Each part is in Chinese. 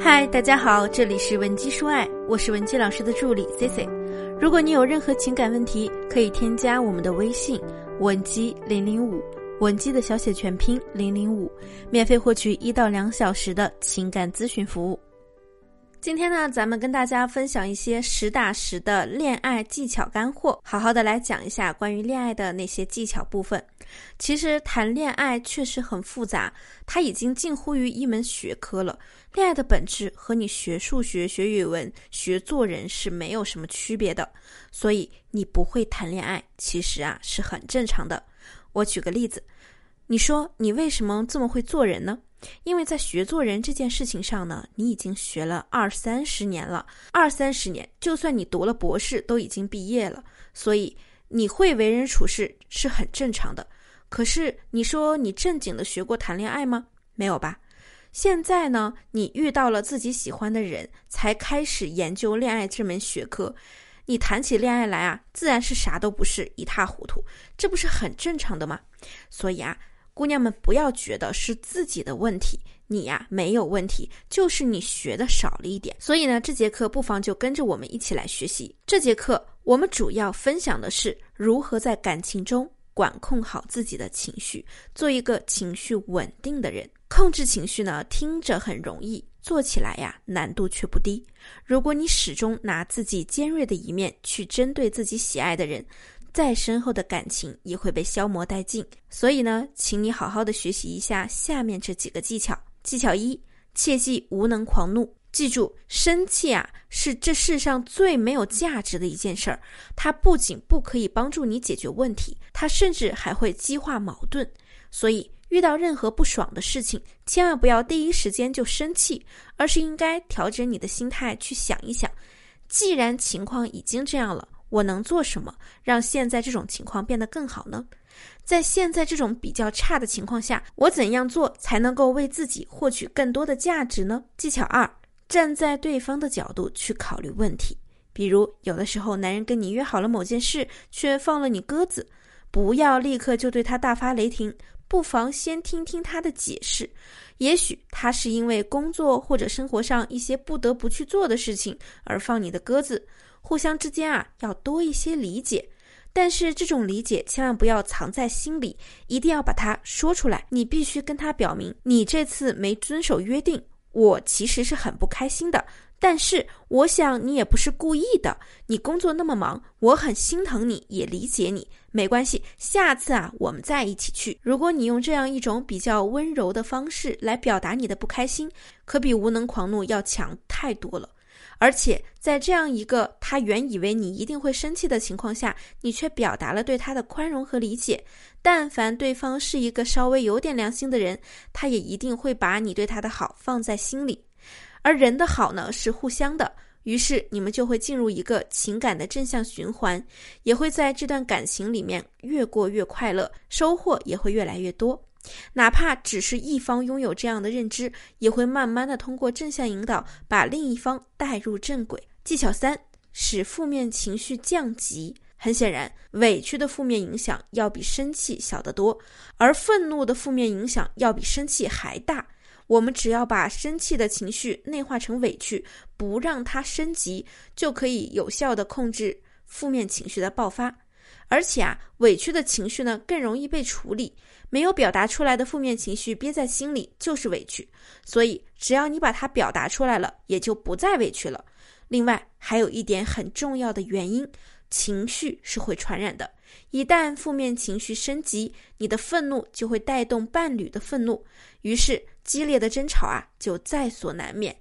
嗨，大家好，这里是文姬说爱，我是文姬老师的助理 C C。如果你有任何情感问题，可以添加我们的微信文姬零零五，文姬的小写全拼零零五，免费获取一到两小时的情感咨询服务。今天呢，咱们跟大家分享一些实打实的恋爱技巧干货，好好的来讲一下关于恋爱的那些技巧部分。其实谈恋爱确实很复杂，它已经近乎于一门学科了。恋爱的本质和你学数学、学语文、学做人是没有什么区别的，所以你不会谈恋爱，其实啊是很正常的。我举个例子，你说你为什么这么会做人呢？因为在学做人这件事情上呢，你已经学了二三十年了，二三十年，就算你读了博士，都已经毕业了，所以你会为人处事是很正常的。可是你说你正经的学过谈恋爱吗？没有吧？现在呢，你遇到了自己喜欢的人，才开始研究恋爱这门学科，你谈起恋爱来啊，自然是啥都不是，一塌糊涂，这不是很正常的吗？所以啊。姑娘们，不要觉得是自己的问题，你呀没有问题，就是你学的少了一点。所以呢，这节课不妨就跟着我们一起来学习。这节课我们主要分享的是如何在感情中管控好自己的情绪，做一个情绪稳定的人。控制情绪呢，听着很容易，做起来呀难度却不低。如果你始终拿自己尖锐的一面去针对自己喜爱的人。再深厚的感情也会被消磨殆尽，所以呢，请你好好的学习一下下面这几个技巧。技巧一，切记无能狂怒。记住，生气啊是这世上最没有价值的一件事儿。它不仅不可以帮助你解决问题，它甚至还会激化矛盾。所以，遇到任何不爽的事情，千万不要第一时间就生气，而是应该调整你的心态去想一想，既然情况已经这样了。我能做什么让现在这种情况变得更好呢？在现在这种比较差的情况下，我怎样做才能够为自己获取更多的价值呢？技巧二：站在对方的角度去考虑问题。比如，有的时候男人跟你约好了某件事，却放了你鸽子，不要立刻就对他大发雷霆，不妨先听听他的解释。也许他是因为工作或者生活上一些不得不去做的事情而放你的鸽子。互相之间啊，要多一些理解，但是这种理解千万不要藏在心里，一定要把它说出来。你必须跟他表明，你这次没遵守约定，我其实是很不开心的。但是我想你也不是故意的，你工作那么忙，我很心疼你，也理解你。没关系，下次啊，我们再一起去。如果你用这样一种比较温柔的方式来表达你的不开心，可比无能狂怒要强太多了。而且在这样一个他原以为你一定会生气的情况下，你却表达了对他的宽容和理解。但凡对方是一个稍微有点良心的人，他也一定会把你对他的好放在心里。而人的好呢是互相的，于是你们就会进入一个情感的正向循环，也会在这段感情里面越过越快乐，收获也会越来越多。哪怕只是一方拥有这样的认知，也会慢慢的通过正向引导，把另一方带入正轨。技巧三，使负面情绪降级。很显然，委屈的负面影响要比生气小得多，而愤怒的负面影响要比生气还大。我们只要把生气的情绪内化成委屈，不让它升级，就可以有效的控制负面情绪的爆发。而且啊，委屈的情绪呢更容易被处理，没有表达出来的负面情绪憋在心里就是委屈，所以只要你把它表达出来了，也就不再委屈了。另外还有一点很重要的原因，情绪是会传染的，一旦负面情绪升级，你的愤怒就会带动伴侣的愤怒，于是激烈的争吵啊就在所难免。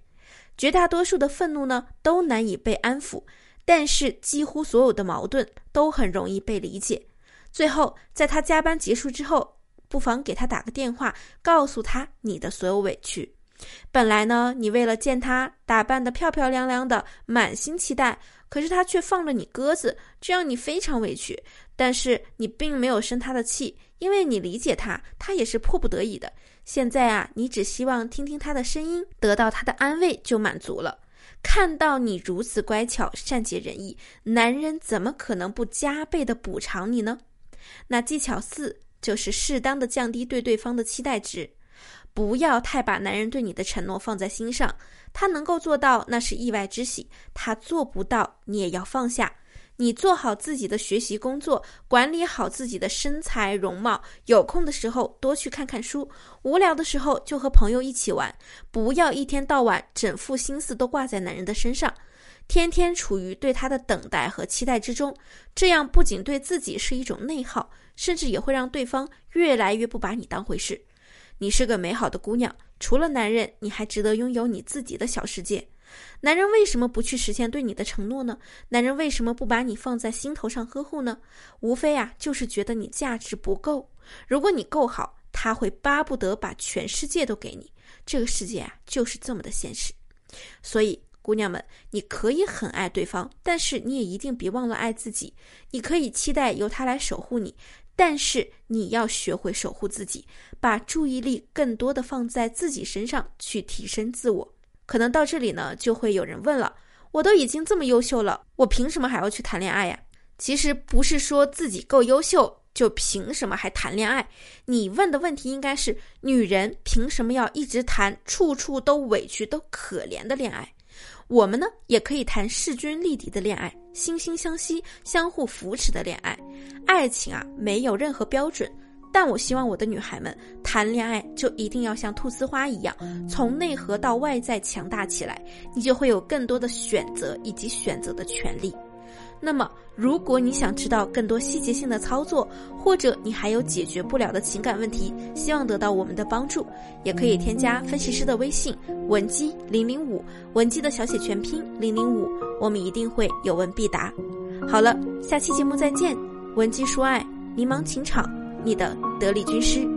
绝大多数的愤怒呢都难以被安抚。但是几乎所有的矛盾都很容易被理解。最后，在他加班结束之后，不妨给他打个电话，告诉他你的所有委屈。本来呢，你为了见他打扮得漂漂亮亮的，满心期待，可是他却放了你鸽子，这让你非常委屈。但是你并没有生他的气，因为你理解他，他也是迫不得已的。现在啊，你只希望听听他的声音，得到他的安慰就满足了。看到你如此乖巧、善解人意，男人怎么可能不加倍的补偿你呢？那技巧四就是适当的降低对对方的期待值，不要太把男人对你的承诺放在心上，他能够做到那是意外之喜，他做不到你也要放下。你做好自己的学习工作，管理好自己的身材容貌，有空的时候多去看看书，无聊的时候就和朋友一起玩，不要一天到晚整副心思都挂在男人的身上，天天处于对他的等待和期待之中，这样不仅对自己是一种内耗，甚至也会让对方越来越不把你当回事。你是个美好的姑娘，除了男人，你还值得拥有你自己的小世界。男人为什么不去实现对你的承诺呢？男人为什么不把你放在心头上呵护呢？无非啊，就是觉得你价值不够。如果你够好，他会巴不得把全世界都给你。这个世界啊，就是这么的现实。所以，姑娘们，你可以很爱对方，但是你也一定别忘了爱自己。你可以期待由他来守护你。但是你要学会守护自己，把注意力更多的放在自己身上，去提升自我。可能到这里呢，就会有人问了：我都已经这么优秀了，我凭什么还要去谈恋爱呀？其实不是说自己够优秀就凭什么还谈恋爱。你问的问题应该是：女人凭什么要一直谈处处都委屈、都可怜的恋爱？我们呢，也可以谈势均力敌的恋爱，惺惺相惜、相互扶持的恋爱。爱情啊，没有任何标准，但我希望我的女孩们谈恋爱就一定要像菟丝花一样，从内核到外在强大起来，你就会有更多的选择以及选择的权利。那么，如果你想知道更多细节性的操作，或者你还有解决不了的情感问题，希望得到我们的帮助，也可以添加分析师的微信文姬零零五，文姬的小写全拼零零五，我们一定会有问必答。好了，下期节目再见，文姬说爱，迷茫情场，你的得力军师。